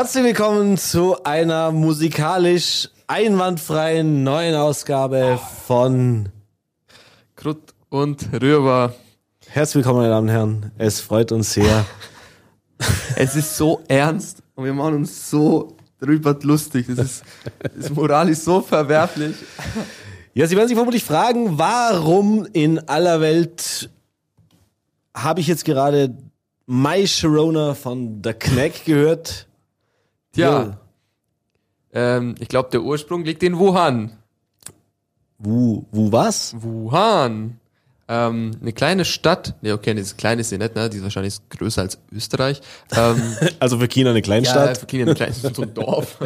Herzlich willkommen zu einer musikalisch einwandfreien neuen Ausgabe von Krut und Rüber. Herzlich willkommen, meine Damen und Herren. Es freut uns sehr. Es ist so ernst und wir machen uns so drüber lustig. Das ist, das Moral ist so verwerflich. Ja, Sie werden sich vermutlich fragen, warum in aller Welt habe ich jetzt gerade My Sharona von The Knack gehört? Tja, ähm, ich glaube, der Ursprung liegt in Wuhan. Wo, wo was? Wuhan. Ähm, eine kleine Stadt, ne, okay, das ist klein ist sie nicht, ne? Die ist wahrscheinlich größer als Österreich. Ähm, Also für China eine ja, Kleinstadt? für Kinder ein kleines so ein Dorf.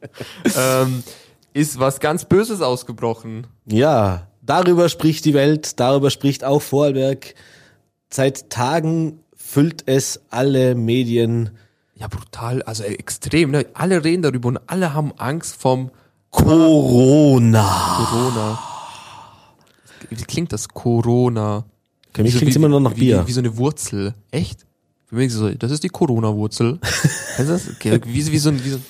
ähm, ist was ganz Böses ausgebrochen. Ja, darüber spricht die Welt, darüber spricht auch Vorarlberg. Seit Tagen füllt es alle Medien. Ja, brutal, also extrem, ne? Alle reden darüber und alle haben Angst vom Corona. Corona. Wie klingt das? Corona. Für mich Wie so- immer noch nach wie, Bier. Wie, wie so eine Wurzel. Echt? Für mich so, das ist die Corona-Wurzel. Okay, wie, wie, so ein, wie so ein,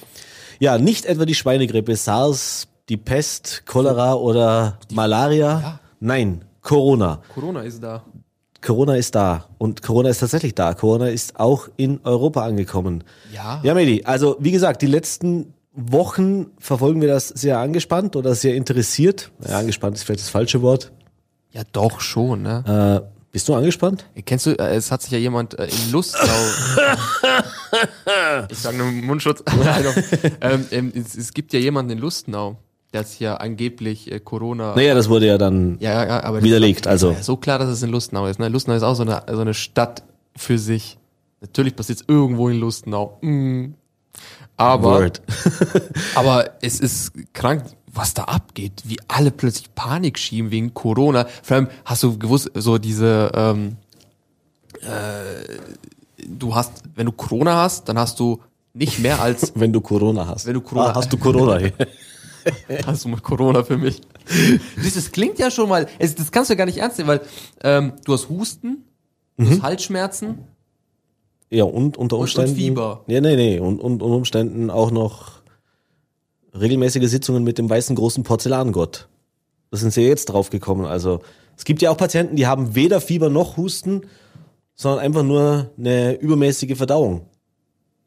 Ja, nicht etwa die Schweinegrippe, SARS, die Pest, Cholera oder Malaria. Ja. Nein, Corona. Corona ist da. Corona ist da. Und Corona ist tatsächlich da. Corona ist auch in Europa angekommen. Ja. Ja, Medi, also wie gesagt, die letzten Wochen verfolgen wir das sehr angespannt oder sehr interessiert. Ja, angespannt ist vielleicht das falsche Wort. Ja, doch schon, ne? Äh, bist du angespannt? Kennst du, äh, es hat sich ja jemand äh, in Lustau. ich sage nur Mundschutz. Ähm, ähm, es, es gibt ja jemanden in Lustenau, der ist ja angeblich äh, Corona. Naja, das wurde ja dann Ja, ja, aber widerlegt. ist Also so klar, dass es in Lustenau ist. Ne? Lustenau ist auch so eine, so eine Stadt für sich. Natürlich passiert es irgendwo in Lustenau. Mm. Aber, aber es ist krank, was da abgeht. Wie alle plötzlich Panik schieben wegen Corona. Vor allem hast du gewusst, so diese, ähm, äh, du hast, wenn du Corona hast, dann hast du nicht mehr als, Wenn du Corona hast. Wenn du Corona- ah, hast du Corona. hast du mal Corona für mich. Das, das klingt ja schon mal, es, das kannst du ja gar nicht ernst nehmen, weil ähm, du hast Husten, du Mhm. hast Halsschmerzen, ja, und unter und Umständen. Fieber. Ja, nee, nee. Und, und unter Umständen auch noch regelmäßige Sitzungen mit dem weißen großen Porzellangott. Da sind sie jetzt drauf gekommen. Also, es gibt ja auch Patienten, die haben weder Fieber noch Husten, sondern einfach nur eine übermäßige Verdauung.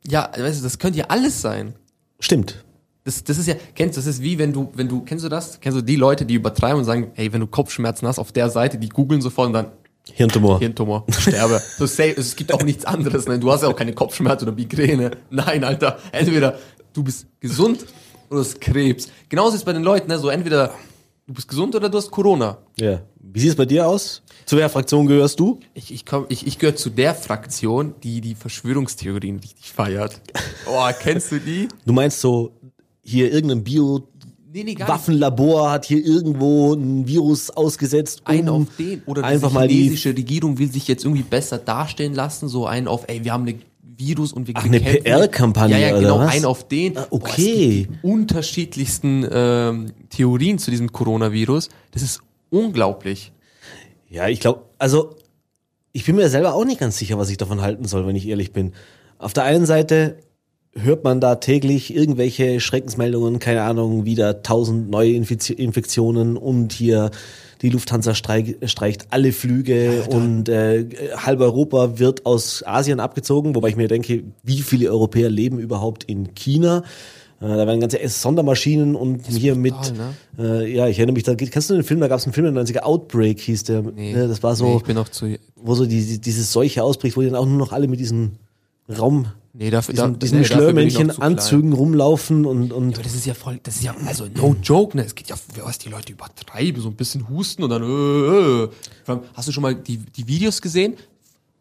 Ja, weißt du, das könnte ja alles sein. Stimmt. Das, das ist ja, kennst du, das ist wie wenn du, wenn du, kennst du das? Kennst du die Leute, die übertreiben und sagen, hey, wenn du Kopfschmerzen hast auf der Seite, die googeln sofort und dann Hirntumor. Hirntumor, sterbe. so safe, es gibt auch nichts anderes, ne? Du hast ja auch keine Kopfschmerzen oder Migräne. Nein, Alter. Entweder du bist gesund oder du hast Krebs. Genauso ist es bei den Leuten, ne? So entweder du bist gesund oder du hast Corona. Ja. Wie sieht es bei dir aus? Zu welcher Fraktion gehörst du? Ich, ich, komm, ich, ich gehöre zu der Fraktion, die die Verschwörungstheorien richtig feiert. Oh, kennst du die? Du meinst so, hier irgendein Bio Nee, nee, gar nicht. Waffenlabor hat hier irgendwo ein Virus ausgesetzt, um Ein auf den. Oder einfach die mal die chinesische Regierung will sich jetzt irgendwie besser darstellen lassen. So einen auf, ey, wir haben eine Virus und wir Ach, eine PR-Kampagne Ja, ja, oder genau, was? ein auf den. Ah, Boah, okay. gibt die unterschiedlichsten ähm, Theorien zu diesem Coronavirus. Das ist unglaublich. Ja, ich glaube, also ich bin mir selber auch nicht ganz sicher, was ich davon halten soll, wenn ich ehrlich bin. Auf der einen Seite hört man da täglich irgendwelche Schreckensmeldungen, keine Ahnung, wieder tausend neue Infektionen und hier die Lufthansa streik, streicht alle Flüge und äh, halb Europa wird aus Asien abgezogen, wobei ich mir denke, wie viele Europäer leben überhaupt in China? Äh, da werden ganze Sondermaschinen und hier mit, brutal, äh, ja, ich erinnere mich, da kennst du den Film, da gab es einen Film in den 90er, Outbreak hieß der, Nee, ne, das war so, Nee, ich bin noch zu. wo so die, die, diese Seuche ausbricht, wo die dann auch nur noch alle mit diesen Raum, Nee, dafür, diesen, da, diesen nee, Schlörmännchen. Anzügen rumlaufen und, und Aber das ist ja voll, das ist ja, also no joke, ne? Es geht ja, was die Leute übertreiben, so ein bisschen husten und dann, äh, äh. Allem, Hast du schon mal die, die Videos gesehen?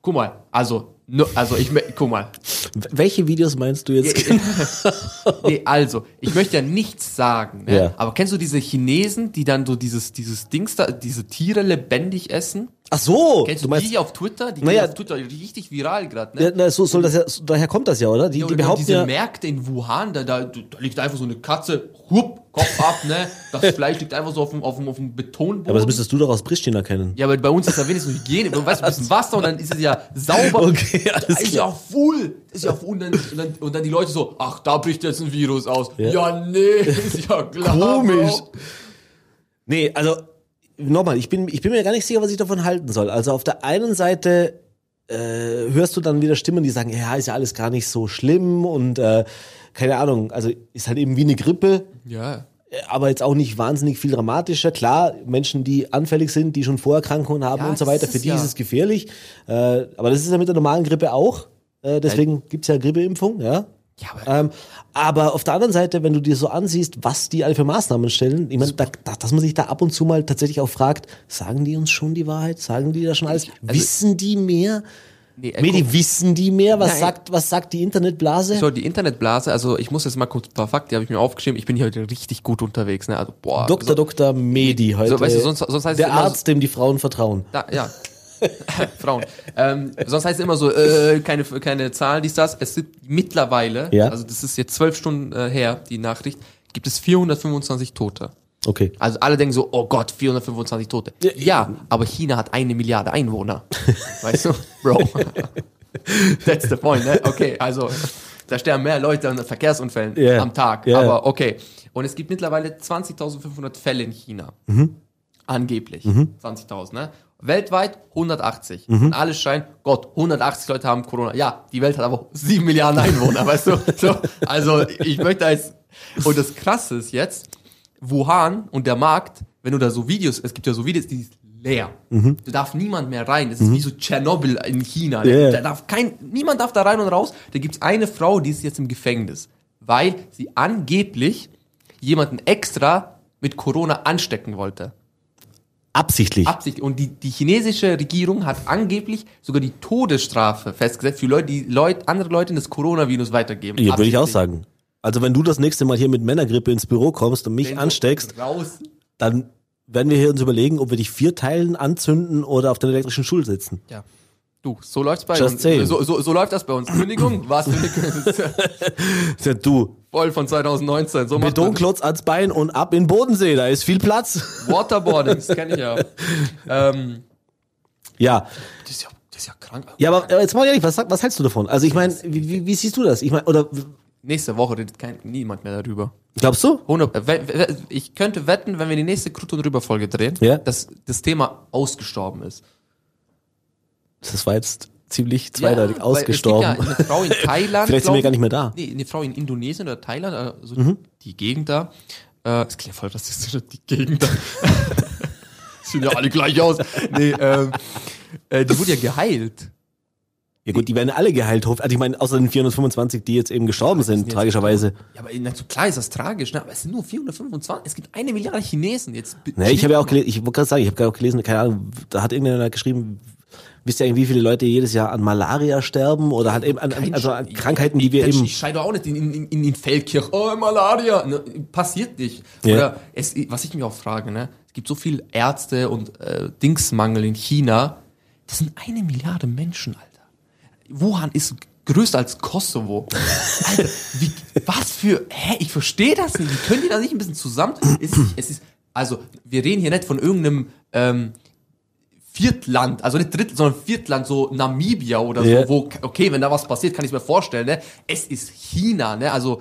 Guck mal, also, no, also ich, guck mal. welche Videos meinst du jetzt? Nee, also, ich möchte ja nichts sagen, ne? Ja. aber kennst du diese Chinesen, die dann so dieses, dieses Dings da, diese Tiere lebendig essen? Ach so, Kennst du du, meinst, die auf Twitter? Die Naja. auf Twitter richtig viral gerade, ne? ja, na, so soll das ja, so, daher kommt das ja, oder? Die, Ja, die behaupten diese ja, Märkte in Wuhan, da, da, da liegt einfach so eine Katze, hupp, Kopf ab, ne? Das Fleisch liegt einfach so auf dem, auf dem, auf dem Betonboden. Aber das müsstest du doch aus Pristina kennen. ja, aber bei uns ist da wenigstens Hygiene. Du weißt, ein bisschen Wasser und dann ist es ja sauber. Okay, alles Das ist klar. ja full. Ist ja full. Und dann, und, dann, und dann die Leute so, ach, da bricht jetzt ein Virus aus. Ja. Ja, nee, ist ja klar. Komisch. Bro. Nee, also nochmal, ich bin, ich bin mir gar nicht sicher, was ich davon halten soll. Also auf der einen Seite äh, hörst du dann wieder Stimmen, die sagen, ja, ist ja alles gar nicht so schlimm und äh, keine Ahnung, also ist halt eben wie eine Grippe, Ja. aber jetzt auch nicht wahnsinnig viel dramatischer. Klar, Menschen, die anfällig sind, die schon Vorerkrankungen haben Ja, und so weiter, für die ja- ist es gefährlich. Äh, aber das ist ja mit der normalen Grippe auch. Äh, deswegen gibt's ja Grippeimpfung, ja. Ja, aber Ähm, aber auf der anderen Seite, wenn du dir so ansiehst, was die alle für Maßnahmen stellen, ich meine, da, da, dass man sich da ab und zu mal tatsächlich auch fragt, sagen die uns schon die Wahrheit? Sagen die da schon alles? wissen die mehr? nee, äh, Medi, wissen die mehr? Was Nein. sagt, was sagt die Internetblase? so, die Internetblase, also ich muss jetzt mal kurz ein paar Fakten, die habe ich mir aufgeschrieben. Ich bin hier heute richtig gut unterwegs, ne? Also, boah. Dr. so, Dr. Medi heute. So, weißt du, sonst- sonst heißt es der immer so- Arzt, dem die Frauen vertrauen. Da, ja. Frauen. Ähm, sonst heißt es immer so, äh, keine, keine Zahlen, dies, das. Es sind mittlerweile, Ja. also das ist jetzt zwölf Stunden äh, her, die Nachricht, gibt es 425 Tote. Okay. Also alle denken so, oh Gott, 425 Tote. Ja, Ja, aber China hat eine Milliarde Einwohner. weißt du? Bro. That's the point, ne? Okay, also da sterben mehr Leute an Verkehrsunfällen Ja. am Tag. Ja. Aber okay. Und es gibt mittlerweile 20.500 Fälle in China. Angeblich. 20.000, ne? Weltweit 180. Und alle scheinen, Gott, 180 Leute haben Corona. Ja, die Welt hat aber 7 Milliarden Einwohner, weißt du? So, also ich möchte als. Und das Krasse ist jetzt, Wuhan und der Markt, wenn du da so Videos, es gibt ja so Videos, die ist leer. Da darf niemand mehr rein. Das ist wie so Tschernobyl in China. Ja. Da darf kein, niemand darf da rein und raus. Da gibt's eine Frau, die ist jetzt im Gefängnis, weil sie angeblich jemanden extra mit Corona anstecken wollte. Absichtlich. Absicht. Und die, die chinesische Regierung hat angeblich sogar die Todesstrafe festgesetzt für Leute, die Leut, andere Leute das Coronavirus weitergeben. ja, würde ich auch Absichtlich. sagen. Also wenn du das nächste Mal hier mit Männergrippe ins Büro kommst und mich Wenn ansteckst, dann werden wir hier uns überlegen, ob wir dich vier Teilen anzünden oder auf den elektrischen Stuhl sitzen. Ja. Du, so läuft's bei Just uns. So, so, so läuft das bei uns. Kündigung? Was für eine Kündigung? Du, Voll von 2019. So Betonklotz ans Bein und ab in den Bodensee, da ist viel Platz. Waterboarding, das kenne ich ja. Ähm, Ja, das, ist ja das ist ja krank. ja, aber jetzt mal ehrlich, was, was hältst du davon? Also ich meine, wie, wie, siehst du das? Ich meine, oder Nächste Woche redet kein, niemand mehr darüber. glaubst du? 100, äh, ich könnte wetten, wenn wir die nächste Krut und Rüber Folge drehen, Ja. dass das Thema ausgestorben ist. Das war jetzt ziemlich zweideutig weil ausgestorben. Ja eine Frau in Thailand. Vielleicht sind wir gar nicht mehr da. Nee, eine Frau in Indonesien oder Thailand, also Mhm. die Gegend da. Äh, das klingt voll rassistisch, die Gegend da. Sehen ja alle gleich aus. Nee, ähm, äh, die wurde ja geheilt. Ja gut, die werden alle geheilt. hoff- Also ich meine, außer den 425, die jetzt eben gestorben sind, jetzt tragischerweise. Ja, aber na, so klar ist das tragisch, ne? aber es sind nur 425. Es gibt eine Milliarde Chinesen. Jetzt Ne, ich habe ja auch gelesen, ich wollte gerade sagen, ich habe gerade auch gelesen, keine Ahnung, da hat irgendjemand geschrieben, wisst ihr eigentlich, wie viele Leute jedes Jahr an Malaria sterben oder halt eben an, an, also an Krankheiten, die wir ich, eben. Ich scheide auch nicht in, in, in den Feldkirch. Oh, Malaria. Ne, passiert nicht. Ja. Oder es, was ich mich auch frage, ne? Es gibt so viel Ärzte und äh, Dingsmangel in China. Das sind eine Milliarde Menschen, Alter. Wuhan ist größer als Kosovo. Alter, wie, was für, hä, ich verstehe das nicht. Wie können die da nicht ein bisschen zusammen? Es es ist, also, wir reden hier nicht von irgendeinem, ähm, Viertland, also nicht Drittland, sondern Viertland, so Namibia oder Ja. so, wo, okay, wenn da was passiert, kann ich mir vorstellen, ne? Es ist China, ne? Also,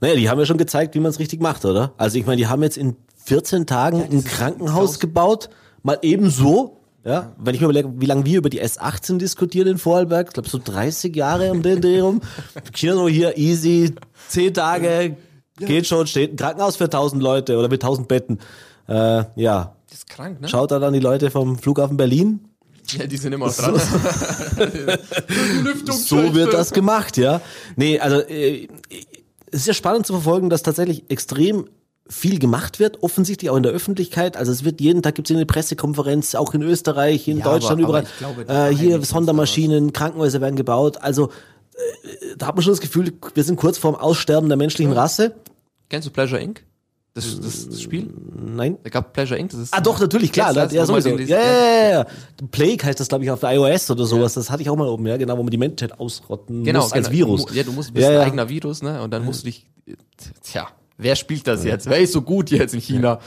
Naja, die haben ja schon gezeigt, wie man es richtig macht, oder? Also ich meine, die haben jetzt in 14 Tagen ein ist Krankenhaus gebaut, mal eben so. Ja, wenn ich mir überlege, wie lange wir über die S18 diskutieren in Vorarlberg, ich glaube so 30 Jahre um den Dreh rum. Kino hier easy, 10 Tage, geht schon, steht ein Krankenhaus für 1000 Leute oder mit 1000 Betten. Äh, ja, das ist krank, ne? schaut da dann die Leute vom Flughafen Berlin. Ja, die sind immer dran. Lüftung So wird das gemacht, ja. Nee, also äh, es ist ja spannend zu verfolgen, dass tatsächlich extrem viel gemacht wird, offensichtlich auch in der Öffentlichkeit. Also es wird jeden Tag gibt es eine Pressekonferenz, auch in Österreich, in Ja, Deutschland, aber- überall. aber glaube, äh, hier Sondermaschinen, Krankenhäuser werden gebaut. Also äh, da hat man schon das Gefühl, wir sind kurz vorm Aussterben der menschlichen Rasse. Kennst du Pleasure Inc? Das, das, das Spiel? Nein. Da gab Pleasure Inc. Das ist Ah, doch, natürlich, klar. Ja, das? Man sowieso. Ja, ja, ja, ja. Plague heißt das, glaube ich, auf iOS oder sowas. Das hatte ich auch mal oben, ja, genau, wo man die Menschheit ausrotten Genau, muss als genau. Virus. Ja, du musst, bist Ja, ein ja. eigener Virus, ne? Und dann musst du dich, tja, wer spielt das jetzt? Wer ist so gut jetzt in China?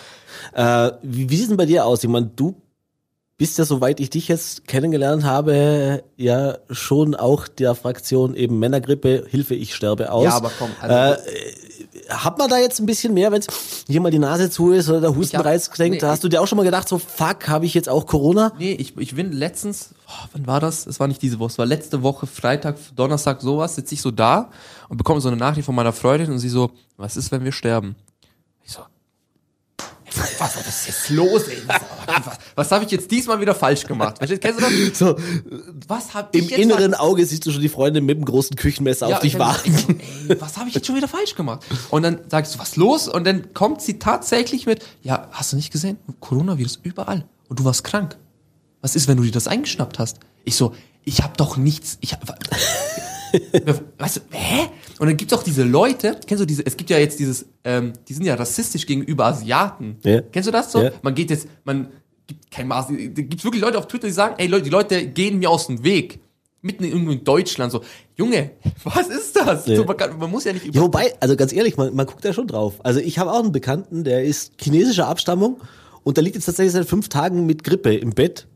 Äh, wie, wie sieht es denn bei dir aus? Ich meine, du bist ja, soweit ich dich jetzt kennengelernt habe, ja schon auch der Fraktion eben Männergrippe, Hilfe, ich sterbe aus. Ja, aber komm, also- äh, hat man da jetzt ein bisschen mehr, wenn hier mal die Nase zu ist oder der Hustenreiz klingt? nee, hast du dir auch schon mal gedacht, so fuck, habe ich jetzt auch Corona? Nee, ich, ich bin letztens, oh, wann war das? Es war nicht diese Woche, es war letzte Woche, Freitag, Donnerstag, sowas, sitze ich so da und bekomme so eine Nachricht von meiner Freundin und sie so, was ist, wenn wir sterben? Ich so, was, ist jetzt los, ey? Was, was, habe ich jetzt diesmal wieder falsch gemacht? Kennst du das? So, Was habe ich im jetzt inneren Auge siehst du schon die Freundin mit dem großen Küchenmesser auf dich ich hab warten. gesagt, Ey, was habe ich jetzt schon wieder falsch gemacht? Und dann sagst du, was los? Und dann kommt sie tatsächlich mit, ja, hast du nicht gesehen? Coronavirus überall. Und du warst krank. Was ist, wenn du dir das eingeschnappt hast? Ich so, ich habe doch nichts, ich hab, weißt du, hä? Und dann gibt's auch diese Leute, kennst du diese, es gibt ja jetzt dieses, ähm, die sind ja rassistisch gegenüber Asiaten. Ja. Kennst du das so? Ja. Man geht jetzt, man gibt kein Maß, gibt's wirklich Leute auf Twitter, die sagen, ey Leute, die Leute gehen mir aus dem Weg. Mitten irgendwo in Deutschland so, Junge, was ist das? Ja. So, man, kann, man muss ja nicht über Ja, wobei, also ganz ehrlich, man, man guckt da schon drauf. Also ich habe auch einen Bekannten, der ist chinesischer Abstammung und der liegt jetzt tatsächlich seit fünf Tagen mit Grippe im Bett.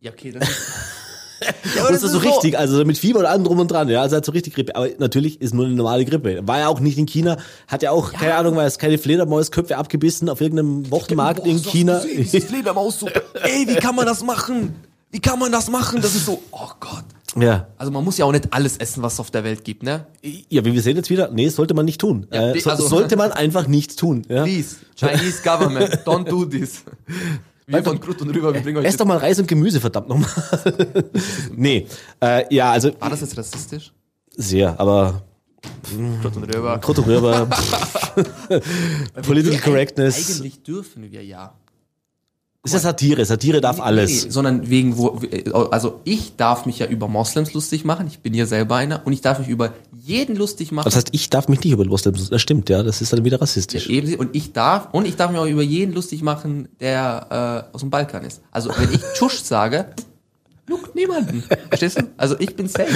Ja, okay, das ist, Ja, aber das ist so richtig, also mit Fieber und allem drum und dran, ja, also hat so richtig Grippe. Aber natürlich ist nur eine normale Grippe. War ja auch nicht in China, hat ja auch, keine Ahnung, weil es keine Fledermausköpfe abgebissen auf irgendeinem Wochenmarkt in China. Diese Fledermaus so, ey, wie kann man das machen? Wie kann man das machen? Das ist so, oh Gott. ja. Also man muss ja auch nicht alles essen, was es auf der Welt gibt, ne? Ja, wie wir sehen jetzt wieder, nee, sollte man nicht tun. Ja, äh, so, also- sollte man einfach nicht tun. Ja. Please, Chinese Government, don't do this. Wir von Krut und rüber, wir bringen euch Ess das. doch mal Reis und Gemüse, verdammt nochmal. nee, äh, ja, also War das jetzt rassistisch? sehr, aber Krut und rüber. Krut und Rüber, Political Correctness. Eigentlich dürfen wir ja. Ist ja Satire, Satire darf alles. Nee, sondern wegen, wo, also ich darf mich ja über Moslems lustig machen, ich bin ja selber einer, und ich darf mich über jeden lustig machen. Das heißt, ich darf mich nicht über Moslems, das stimmt, ja, das ist dann wieder rassistisch. Eben, und ich darf, und ich darf mich auch über jeden lustig machen, der äh, aus dem Balkan ist. Also wenn ich Tschusch sage, look, niemanden. Verstehst du? Also ich bin safe.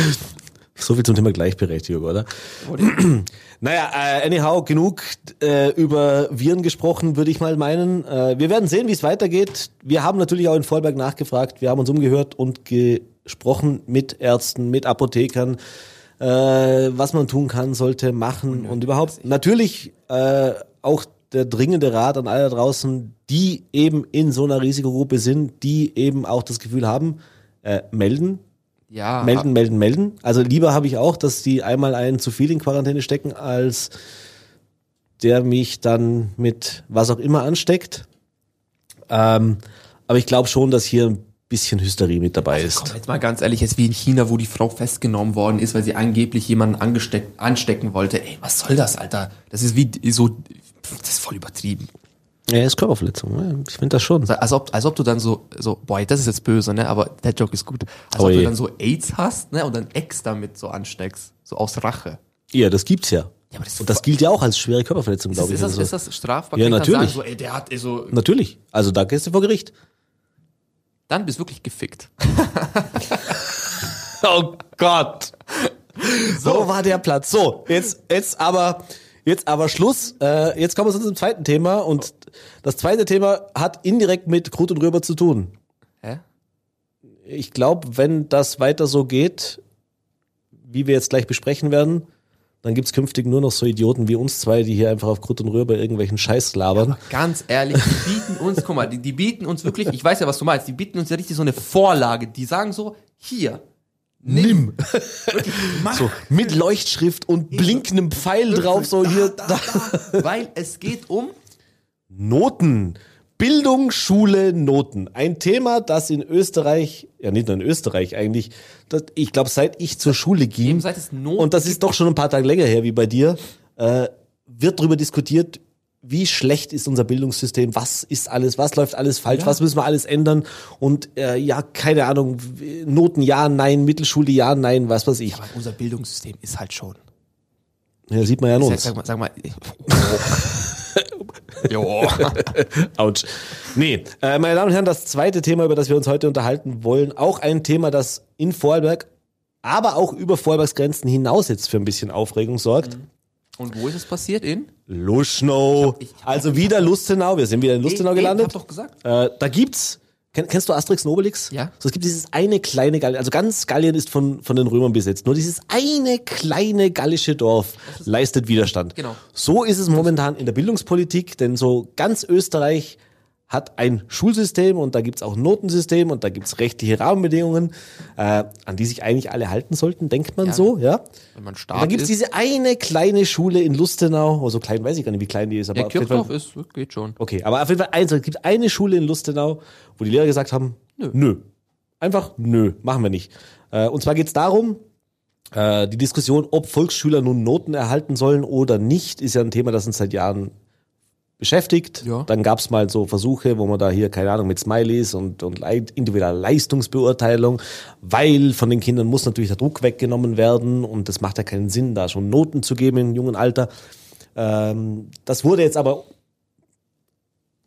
So viel zum Thema Gleichberechtigung, oder? Naja, äh, anyhow, genug äh, über Viren gesprochen, würde ich mal meinen. Äh, wir werden sehen, wie es weitergeht. Wir haben natürlich auch in Vollberg nachgefragt. Wir haben uns umgehört und gesprochen mit Ärzten, mit Apothekern, äh, was man tun kann, sollte, machen und überhaupt. Natürlich äh, auch der dringende Rat an alle da draußen, die eben in so einer Risikogruppe sind, die eben auch das Gefühl haben, äh, melden, Ja, melden, melden, melden. Also lieber habe ich auch, dass die einmal einen zu viel in Quarantäne stecken, als der mich dann mit was auch immer ansteckt. Ähm, aber ich glaube schon, dass hier ein bisschen Hysterie mit dabei ist. Komm, jetzt mal ganz ehrlich, jetzt wie in China, wo die Frau festgenommen worden ist, weil sie angeblich jemanden angesteck, anstecken wollte. Ey, was soll das, Alter? Das ist wie so, das ist voll übertrieben. Ja, ist Körperverletzung. ja. Ich finde das schon. Als ob, als ob du dann so, so, boah, das ist jetzt böse, ne? Aber der Joke ist gut. Als Oh ob du je. dann so AIDS hast, ne? Und dann Ex damit so ansteckst. So aus Rache. Ja, das gibt's ja. Ja, aber das ist Und das gilt ja auch als schwere Körperverletzung, Ist, glaube ist, ich. das, Also ist das strafbar? Ja, natürlich. Sagen, so, ey, der hat ey, so, Natürlich. Also da gehst du vor Gericht. dann bist du wirklich gefickt. Oh Gott. So war der Platz. So, jetzt, jetzt aber, jetzt aber Schluss. Äh, jetzt kommen wir zu unserem zweiten Thema und das zweite Thema hat indirekt mit Krut und Rüber zu tun. Hä? Ich glaube, wenn das weiter so geht, wie wir jetzt gleich besprechen werden, dann gibt's künftig nur noch so Idioten wie uns zwei, die hier einfach auf Krut und Rüber irgendwelchen Scheiß labern. Ganz ehrlich, die bieten uns, guck mal, die, die bieten uns wirklich, ich weiß ja, was du meinst, die bieten uns ja richtig so eine Vorlage. Die sagen so, hier, Nimm. mach So, mit Leuchtschrift und blinkendem Pfeil drauf, so hier. da, da, weil es geht um Noten. Bildung, Schule, Noten. Ein Thema, das in Österreich, ja nicht nur in Österreich eigentlich, das, ich glaube, seit ich zur Schule ging, Eben seit es Noten und das ist doch schon ein paar Tage länger her wie bei dir, äh, wird darüber diskutiert, wie schlecht ist unser Bildungssystem, was ist alles, was läuft alles falsch, Ja. was müssen wir alles ändern und äh, ja, keine Ahnung, Noten ja, nein, Mittelschule ja, nein, was weiß ich. aber unser Bildungssystem ist halt schon. Ja, sieht man ja an Sag, sag mal, sag mal. Jo. Autsch. Nee, äh, meine Damen und Herren, das zweite Thema, über das wir uns heute unterhalten wollen, auch ein Thema, das in Vorarlberg, aber auch über Vorarlbergs Grenzen hinaus jetzt für ein bisschen Aufregung sorgt. Und wo ist es passiert? In? Luschnow. Ich hab- ich hab Also wieder Lustenau. Wir sind wieder in Lustenau gelandet. hab doch gesagt. Äh, da gibt's. Kenn, kennst du Asterix und Obelix? Ja. So, es gibt dieses eine kleine Gallien, also ganz Gallien ist von, von den Römern besetzt. Nur dieses eine kleine gallische Dorf leistet Widerstand. Genau. So ist es momentan in der Bildungspolitik, denn so ganz Österreich hat ein Schulsystem und da gibt's auch ein Notensystem und da gibt's rechtliche Rahmenbedingungen, äh, an die sich eigentlich alle halten sollten, denkt man Ja. so, ja. Wenn man Und stark da gibt's ist. diese eine kleine Schule in Lustenau, oh, so klein weiß ich gar nicht, wie klein die ist, aber Ja, auf jeden Fall- Kirchdorf ist, geht schon. Okay, aber auf jeden Fall eins, es gibt eine Schule in Lustenau, wo die Lehrer gesagt haben, nö. Einfach nö, machen wir nicht. Äh, und zwar geht's darum, äh, die Diskussion, ob Volksschüler nun Noten erhalten sollen oder nicht, ist ja ein Thema, das uns seit Jahren beschäftigt. Ja. Dann gab's mal so Versuche, wo man da hier, keine Ahnung, mit Smileys und, und individueller Leistungsbeurteilung, weil von den Kindern muss natürlich der Druck weggenommen werden und das macht ja keinen Sinn, da schon Noten zu geben im jungen Alter. Ähm, das wurde jetzt aber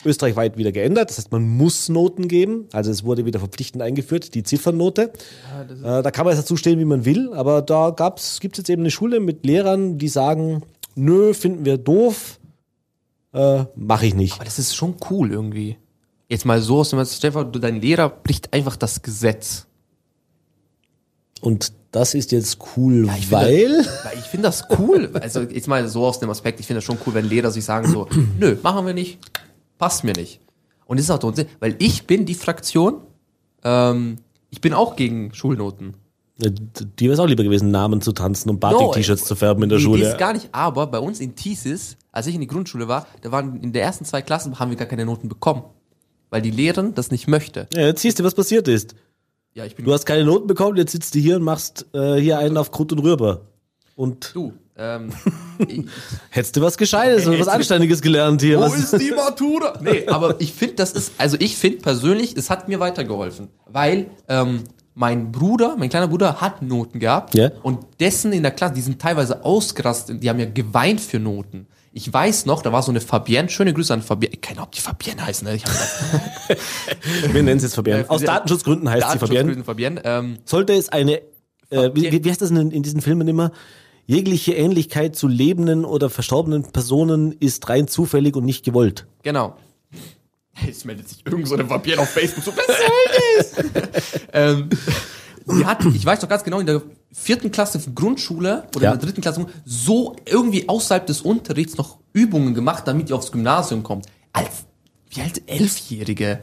österreichweit wieder geändert. Das heißt, man muss Noten geben. Also es wurde wieder verpflichtend eingeführt, die Ziffernnote. Äh, da kann man jetzt dazu stehen, wie man will, aber da gab's, gibt's jetzt eben eine Schule mit Lehrern, die sagen, nö, finden wir doof, äh, mache ich nicht. Aber das ist schon cool irgendwie. Jetzt mal so aus dem Stefan, du, dein Lehrer bricht einfach das Gesetz. Und das ist jetzt cool, ich finde weil... Weil ich finde das cool. Also jetzt mal so aus dem Aspekt, ich finde das schon cool, wenn Lehrer sich sagen so, nö, machen wir nicht, passt mir nicht. Und das ist auch der Unsinn, weil ich bin die Fraktion, ähm, ich bin auch gegen Schulnoten. Die wäre es auch lieber gewesen, Namen zu tanzen und Batik-T-Shirts ey, zu färben in der nee, Schule. Das gar nicht, aber bei uns in Thesis, als ich in die Grundschule war, da waren in der ersten zwei Klassen haben wir gar keine Noten bekommen. Weil die Lehrerin das nicht möchte. Ja, jetzt siehst du, was passiert ist. Ja, ich bin Du hast keine Noten bekommen, jetzt sitzt du hier und machst äh, hier einen auf Krut und Rüber. Und du. Ähm, hättest du was Gescheites und was Anständiges gelernt hier. Was, die Matura? Nee, aber ich finde, das ist, also ich finde persönlich, es hat mir weitergeholfen. Weil ähm, mein Bruder, mein kleiner Bruder hat Noten gehabt Ja. und dessen in der Klasse, die sind teilweise ausgerastet, die haben ja geweint für Noten. Ich weiß noch, da war so eine Fabienne, schöne Grüße an Fabienne, keine Ahnung, ob die Fabienne heißt, ne? Ich wir nennen sie jetzt Fabienne. Aus Ja, Datenschutzgründen heißt sie Fabienne. Fabienne. Ähm, Sollte es eine, äh, wie, wie- wie heißt das in, in diesen Filmen immer? Jegliche Ähnlichkeit zu lebenden oder verstorbenen Personen ist rein zufällig und nicht gewollt. Genau. Jetzt meldet sich irgend so eine Vampir auf Facebook so, was soll das? ähm, die hat, ich weiß doch ganz genau, in der vierten Klasse Grundschule oder Ja. in der dritten Klasse so irgendwie außerhalb des Unterrichts noch Übungen gemacht, damit die aufs Gymnasium kommt. Als, wie alt, Elfjährige.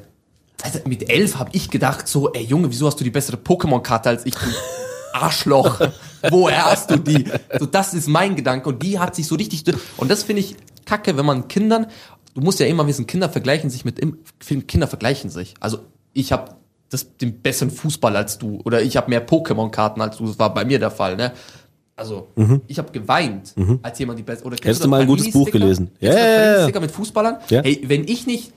Also mit elf habe ich gedacht so, ey Junge, wieso hast du die bessere Pokémon-Karte als ich, du Arschloch? Woher hast du die? So, das ist mein Gedanke und die hat sich so richtig, und das finde ich kacke, wenn man Kindern, du musst ja immer wissen, Kinder vergleichen sich mit, im- Kinder vergleichen sich. Also ich habe das, den besseren Fußball als du oder ich habe mehr Pokémon-Karten als du, das war bei mir der Fall, ne? Also, ich habe geweint, als jemand die beste. Oder kennst Mhm. Du mal ein gutes? Buch gelesen. Ja, ja. Panini-Sticker mit Fußballern? Ja. Hey, wenn ich nicht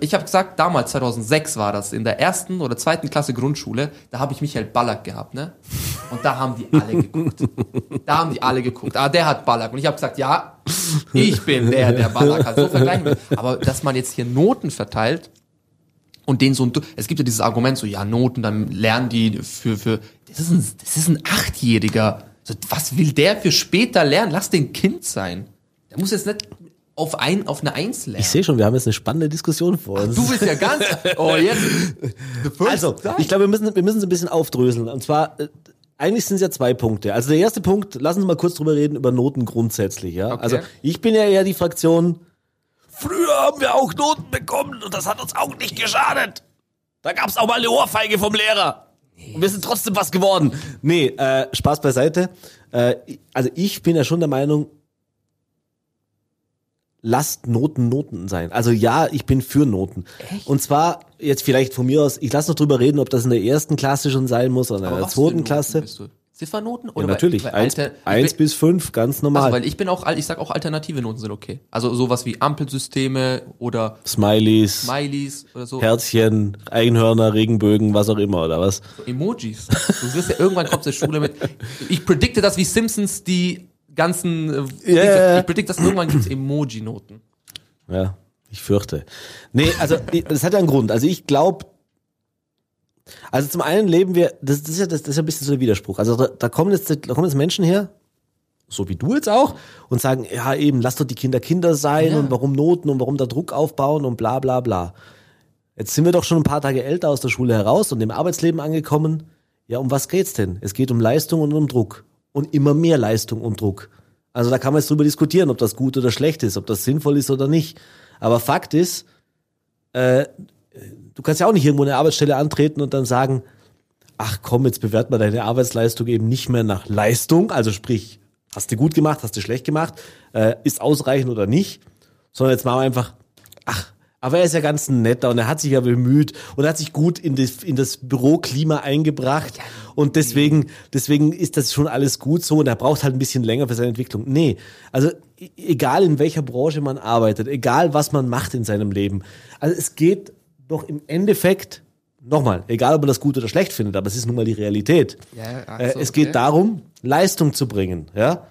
ich habe gesagt, damals 2006 war das, in der ersten oder zweiten Klasse Grundschule, da habe ich Michael Ballack gehabt, ne? Und da haben die alle geguckt. Da haben die alle geguckt. Ah, der hat Ballack. Und ich habe gesagt, ja, ich bin der, der Ballack hat. So vergleichen wir. Aber dass man jetzt hier Noten verteilt und den so ein, es gibt ja dieses Argument so, ja, Noten, dann lernen die für, für, das ist ein, das ist ein Achtjähriger. So, was will der für später lernen? Lass den Kind sein. Der muss jetzt nicht auf ein, auf eine Eins lernen. Ich sehe schon, wir haben jetzt eine spannende Diskussion vor uns. Du bist ja ganz. Oh, jetzt. Also, ich glaube, wir müssen, wir müssen es ein bisschen aufdröseln. Und zwar, äh, eigentlich sind es ja zwei Punkte. Also der erste Punkt, lassen Sie mal kurz drüber reden, über Noten grundsätzlich. Ja? Okay. Also ich bin ja eher die Fraktion, früher haben wir auch Noten bekommen und das hat uns auch nicht geschadet. Da gab es auch mal eine Ohrfeige vom Lehrer. Und wir sind trotzdem was geworden. Nee, äh, Spaß beiseite. Äh, also ich bin ja schon der Meinung, lasst Noten Noten sein. Also ja, ich bin für Noten. Und zwar jetzt vielleicht von mir aus, ich lasse noch drüber reden, ob das in der ersten Klasse schon sein muss oder in der zweiten Klasse. Ziffernoten? Ja, Oder natürlich. Weil, eins, Alter, bis fünf, ganz normal. also, weil ich bin auch, ich sag auch alternative Noten sind okay. Also sowas wie Ampelsysteme oder Smileys, Smileys oder so. Herzchen, Einhörner, Regenbögen, was auch immer, oder was? Emojis. Du wirst ja irgendwann kommst zur Schule mit. Ich predikte das wie Simpsons die ganzen. äh, ja, ja. Ich predikte das irgendwann gibt's Emoji-Noten. Ja, ich fürchte. Nee, also das hat ja einen Grund. Also ich glaube, also zum einen leben wir, das, das, ist ja, das, das ist ja ein bisschen so der Widerspruch. Also da, da kommen jetzt, da kommen jetzt Menschen her, so wie du jetzt auch, und sagen, ja eben, lass doch die Kinder Kinder sein Ja. und warum Noten und warum da Druck aufbauen und bla bla bla. Jetzt sind wir doch schon ein paar Tage älter aus der Schule heraus und im Arbeitsleben angekommen. Ja, um was geht's denn? Es geht um Leistung und um Druck. Und immer mehr Leistung und Druck. Also da kann man jetzt drüber diskutieren, ob das gut oder schlecht ist, ob das sinnvoll ist oder nicht. Aber Fakt ist, äh, du kannst ja auch nicht irgendwo eine Arbeitsstelle antreten und dann sagen, ach komm, jetzt bewert man deine Arbeitsleistung eben nicht mehr nach Leistung, also sprich, hast du gut gemacht, hast du schlecht gemacht, äh, ist ausreichend oder nicht, sondern jetzt machen wir einfach, ach, aber er ist ja ganz netter und er hat sich ja bemüht und hat sich gut in das, in das Büroklima eingebracht und deswegen, deswegen ist das schon alles gut so und er braucht halt ein bisschen länger für seine Entwicklung. Nee, also e- egal in welcher Branche man arbeitet, egal was man macht in seinem Leben, also es geht doch im Endeffekt, nochmal, egal ob man das gut oder schlecht findet, aber es ist nun mal die Realität. Ja, ach äh, so, es geht okay. darum, Leistung zu bringen, ja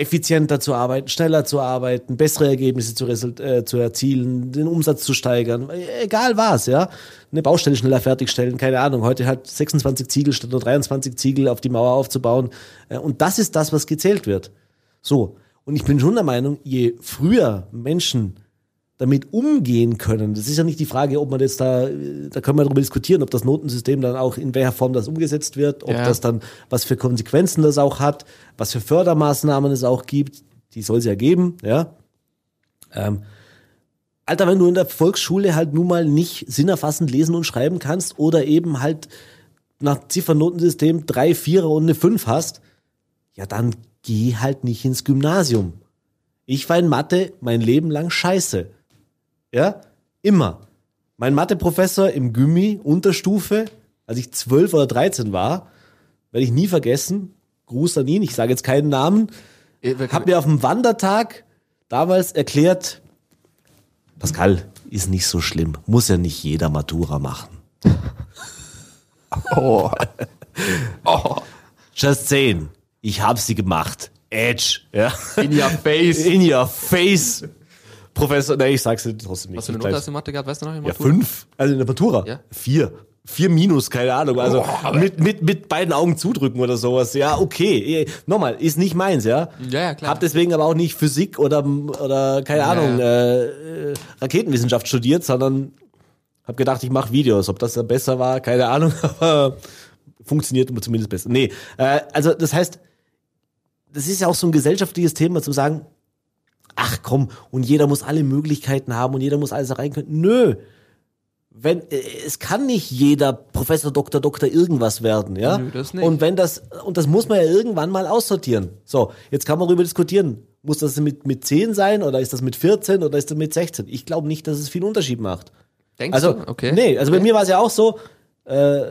effizienter zu arbeiten, schneller zu arbeiten, bessere Ergebnisse zu, äh, zu erzielen, den Umsatz zu steigern, egal was, ja. Eine Baustelle schneller fertigstellen, keine Ahnung, heute hat 26 Ziegel statt nur 23 Ziegel auf die Mauer aufzubauen. Äh, und das ist das, was gezählt wird. So. Und ich bin schon der Meinung, je früher Menschen damit umgehen können. Das ist ja nicht die Frage, ob man jetzt da, da können wir darüber diskutieren, ob das Notensystem dann auch in welcher Form das umgesetzt wird, ob Ja. das dann, was für Konsequenzen das auch hat, was für Fördermaßnahmen es auch gibt, die soll es ja geben, ja. Ähm, Alter, wenn du in der Volksschule halt nun mal nicht sinnerfassend lesen und schreiben kannst oder eben halt nach Ziffernotensystem drei, Vierer und eine Fünf hast, ja dann geh halt nicht ins Gymnasium. Ich war in Mathe mein Leben lang scheiße. Ja, immer. Mein Matheprofessor im Gymi, Unterstufe, als ich zwölf oder dreizehn war, werde ich nie vergessen. Gruß an ihn, ich sage jetzt keinen Namen, Äh, hat mir auf dem Wandertag damals erklärt, Pascal, ist nicht so schlimm, muss ja nicht jeder Matura machen. Oh. oh. Just saying, ich hab sie gemacht. Edge, ja. In your face. In your face. Professor, nee, ich sag's dir trotzdem nicht. Was für eine Note hast du in Mathe gehabt, weißt du noch? in Ja, fünf. Also in der Matura. Ja. Vier. Vier minus, keine Ahnung. Also Boah, mit, mit, mit beiden Augen zudrücken oder sowas. Ja, okay. Eh, Nochmal, ist nicht meins, ja. Ja, ja, klar. Hab deswegen aber auch nicht Physik oder, oder keine Ja, Ahnung, ja. Äh, äh, Raketenwissenschaft studiert, sondern hab gedacht, ich mache Videos. Ob das dann besser war, keine Ahnung, aber funktioniert zumindest besser. Nee, äh, also das heißt, das ist ja auch so ein gesellschaftliches Thema, zu sagen, ach komm, und jeder muss alle Möglichkeiten haben und jeder muss alles erreichen können. Nö. Wenn, äh, es kann nicht jeder Professor, Doktor, Doktor irgendwas werden, ja? Nö, das nicht. Und wenn das, und das muss man ja irgendwann mal aussortieren. So, jetzt kann man darüber diskutieren. Muss das mit, mit 10 sein oder ist das mit 14 oder ist das mit 16? Ich glaube nicht, dass es viel Unterschied macht. Denkst Also, du? Okay. nee, also bei okay. mir war es ja auch so, äh,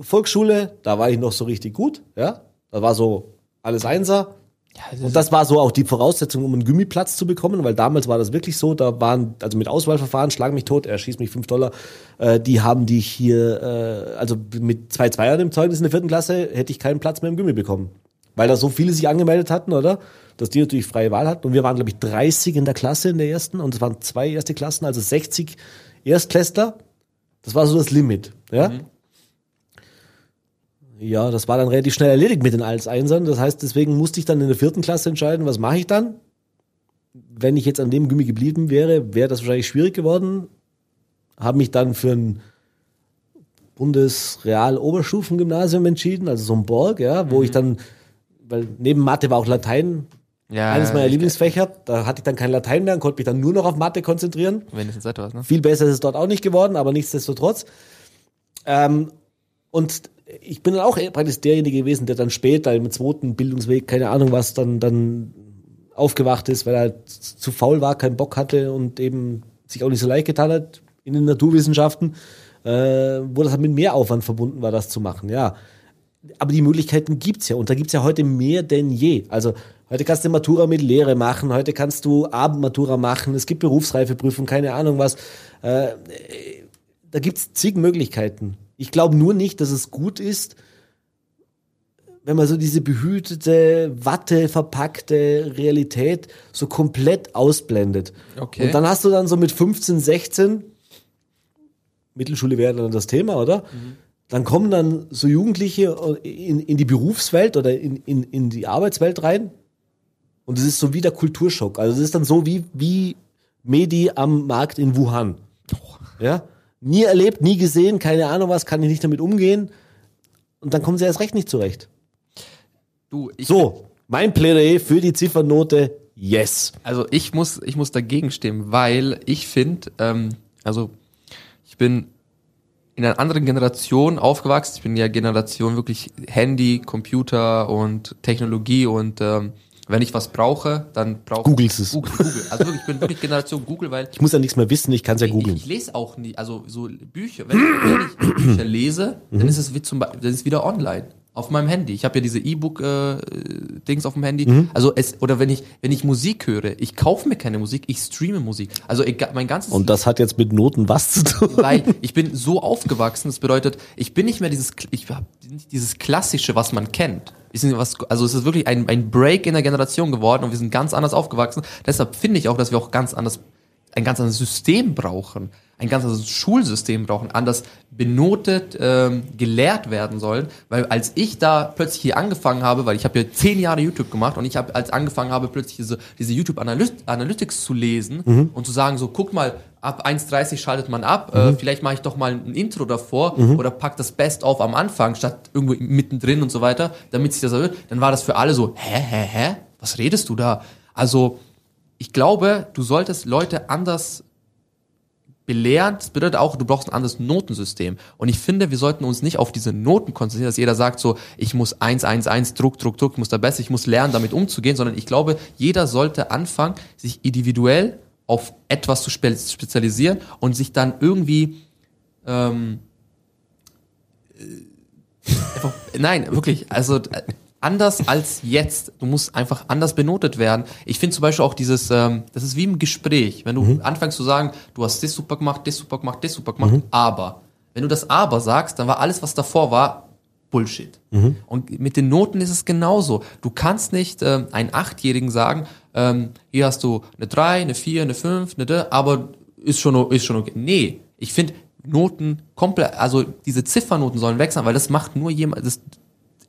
Volksschule, da war ich noch so richtig gut, ja? Da war so alles Einser. Ja, Und das war so auch die Voraussetzung, um einen Gummiplatz zu bekommen, weil damals war das wirklich so, da waren, also mit Auswahlverfahren, schlag mich tot, er schießt mich fünf Dollar, äh, die haben dich hier, äh, also mit zwei Zweiern im Zeugnis in der vierten Klasse, hätte ich keinen Platz mehr im Gummi bekommen. Weil da so viele sich angemeldet hatten, oder? Dass die natürlich freie Wahl hatten. Und wir waren, glaube ich, 30 in der Klasse in der ersten und es waren zwei erste Klassen, also 60 Erstklässler. Das war so das Limit, ja? Ja, das war dann relativ schnell erledigt mit den als Einsern. Das heißt, deswegen musste ich dann in der vierten Klasse entscheiden, was mache ich dann? Wenn ich jetzt an dem Gummi geblieben wäre, wäre das wahrscheinlich schwierig geworden. Habe mich dann für ein Bundesreal-Oberstufengymnasium entschieden, also so ein Borg, ja, wo ich dann, weil neben Mathe war auch Latein ja, eines meiner Lieblingsfächer. Da hatte ich dann kein Latein mehr und konnte mich dann nur noch auf Mathe konzentrieren. Wenigstens etwas, ne? Viel besser ist es dort auch nicht geworden, aber nichtsdestotrotz. Ähm, und ich bin dann auch praktisch derjenige gewesen, der dann später im zweiten Bildungsweg, keine Ahnung was, dann, dann aufgewacht ist, weil er halt zu faul war, keinen Bock hatte und eben sich auch nicht so leicht getan hat in den Naturwissenschaften, äh, wo das halt mit mehr Aufwand verbunden war, das zu machen, ja. Aber die Möglichkeiten gibt's ja und da gibt's ja heute mehr denn je. Also heute kannst du Matura mit Lehre machen, heute kannst du Abendmatura machen, es gibt Berufsreifeprüfung, keine Ahnung was. Äh, da gibt's zig Möglichkeiten. Ich glaube nur nicht, dass es gut ist, wenn man so diese behütete, Watte verpackte Realität so komplett ausblendet. Okay. Und dann hast du dann so mit 15, 16, Mittelschule wäre dann das Thema, oder? Dann kommen dann so Jugendliche in, in die Berufswelt oder in, in, in die Arbeitswelt rein. Und es ist so wie der Kulturschock. Also es ist dann so wie, wie Medi am Markt in Wuhan. Ja? Nie erlebt, nie gesehen, keine Ahnung was, kann ich nicht damit umgehen. Und dann kommen sie erst recht nicht zurecht. Du, ich So, mein Plädoyer für die Ziffernote, yes. Also ich muss, ich muss dagegen stimmen, weil ich finde, ähm, also ich bin in einer anderen Generation aufgewachsen. Ich bin ja Generation wirklich Handy, Computer und Technologie und ähm, wenn ich was brauche, dann brauche Googles es. Google, Google. Also wirklich, ich bin wirklich Generation Google, weil Ich muss ja nichts mehr wissen, ich kann es ja ich, googeln. ich lese auch nie, also so Bücher, wenn, wenn ich Bücher lese, Mhm. dann ist es wie zum Beispiel, dann ist es wieder online auf meinem Handy. Ich habe ja diese E-Book äh, auf dem Handy. Mhm. Also es oder wenn ich wenn ich Musik höre, ich kaufe mir keine Musik, ich streame Musik. Also egal, mein ganzes Und das hat jetzt mit Noten was zu tun. weil ich bin so aufgewachsen, das bedeutet, ich bin nicht mehr dieses, ich hab nicht dieses klassische, was man kennt. Wir sind was, also es ist wirklich ein, ein Break in der Generation geworden und wir sind ganz anders aufgewachsen. Deshalb finde ich auch, dass wir auch ganz anders, ein ganz anderes System brauchen, ein ganz anderes Schulsystem brauchen, anders benotet, ähm, gelehrt werden sollen. Weil als ich da plötzlich hier angefangen habe, weil ich habe ja zehn Jahre YouTube gemacht und ich habe als angefangen habe, plötzlich diese, diese YouTube Analyt Analytics zu lesen und zu sagen, so guck mal, ab 1,30 schaltet man ab, äh, vielleicht mache ich doch mal ein Intro davor oder pack das Best auf am Anfang statt irgendwo mittendrin und so weiter, damit sich das erhöht, dann war das für alle so, hä, hä, hä? Was redest du da? Also, ich glaube, du solltest Leute anders belehren. Das bedeutet auch, du brauchst ein anderes Notensystem. Und ich finde, wir sollten uns nicht auf diese Noten konzentrieren, dass jeder sagt so, ich muss 1, 1, 1, Druck, Druck, Druck, ich muss da besser, ich muss lernen, damit umzugehen, sondern ich glaube, jeder sollte anfangen, sich individuell auf etwas zu spe spezialisieren und sich dann irgendwie ähm, äh, einfach, nein, wirklich, also äh, anders als jetzt. Du musst einfach anders benotet werden. Ich finde zum Beispiel auch dieses, ähm, das ist wie im Gespräch, wenn du anfängst zu sagen, du hast das super gemacht, das super gemacht, das super gemacht, aber wenn du das aber sagst, dann war alles, was davor war, Bullshit. Und mit den Noten ist es genauso. Du kannst nicht ähm, einen Achtjährigen sagen, ähm, hier hast du eine 3, eine 4, eine 5, eine D, aber ist schon, ist schon okay. Nee, ich finde Noten komplett, also diese Ziffernoten sollen weg sein, weil das macht nur jemand, das,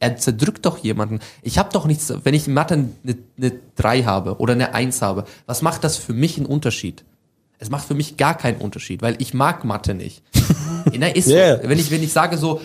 er zerdrückt doch jemanden. Ich habe doch nichts, wenn ich in Mathe eine, eine 3 habe oder eine 1 habe, was macht das für mich einen Unterschied? Es macht für mich gar keinen Unterschied, weil ich mag Mathe nicht. Nein, ist Yeah. Wenn ich, wenn ich sage so,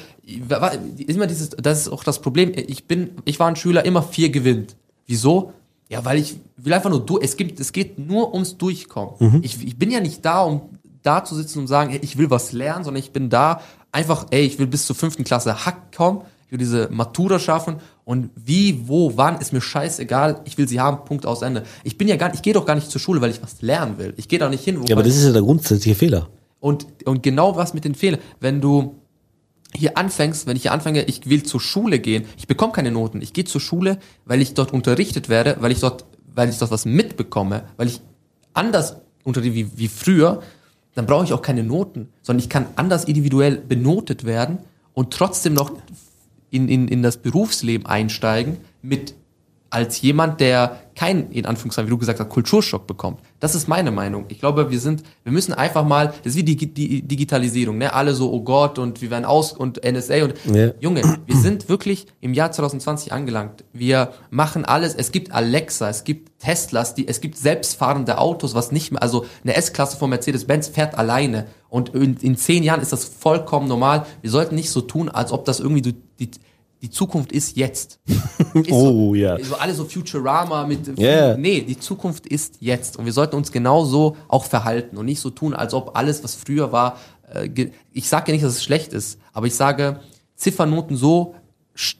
wa- immer dieses, das ist auch das Problem. Ich bin, ich war ein Schüler, immer vier gewinnt. Wieso? Ja, weil ich will einfach nur durch, es gibt, es geht nur ums Durchkommen. Ich, ich bin ja nicht da, um da zu sitzen und sagen, ich will was lernen, sondern ich bin da einfach, ey, ich will bis zur fünften Klasse Hack kommen, ich will diese Matura schaffen und wie, wo, wann, ist mir scheißegal, ich will sie haben, Punkt aus Ende. Ich bin ja gar, ich gehe doch gar nicht zur Schule, weil ich was lernen will. Ich gehe da nicht hin, Ja, aber das ist ja der grundsätzliche Fehler. und, und genau was mit den Fehlern. Wenn du hier anfängst, wenn ich hier anfange, ich will zur Schule gehen, ich bekomme keine Noten. Ich gehe zur Schule, weil ich dort unterrichtet werde, weil ich dort, weil ich dort was mitbekomme, weil ich anders unterrichte wie, wie früher, dann brauche ich auch keine Noten, sondern ich kann anders individuell benotet werden und trotzdem noch in, in, in das Berufsleben einsteigen mit als jemand, der keinen, in Anführungszeichen, wie du gesagt hast, Kulturschock bekommt. Das ist meine Meinung. Ich glaube, wir sind, wir müssen einfach mal, das ist wie die, die Digitalisierung, ne? Alle so, oh Gott, und wir werden aus und NSA und Ja. Junge, wir sind wirklich im Jahr 2020 angelangt. Wir machen alles, es gibt Alexa, es gibt Teslas, die, es gibt selbstfahrende Autos, was nicht mehr, also eine S-Klasse von Mercedes-Benz fährt alleine. Und in, in zehn Jahren ist das vollkommen normal. Wir sollten nicht so tun, als ob das irgendwie die, die, die Zukunft ist jetzt. Ist Oh, so, ja. So alle so Futurama mit. Ja. Nee, die Zukunft ist jetzt. Und wir sollten uns genauso auch verhalten und nicht so tun, als ob alles, was früher war, äh, ich sage ja nicht, dass es schlecht ist, aber ich sage, Ziffernoten so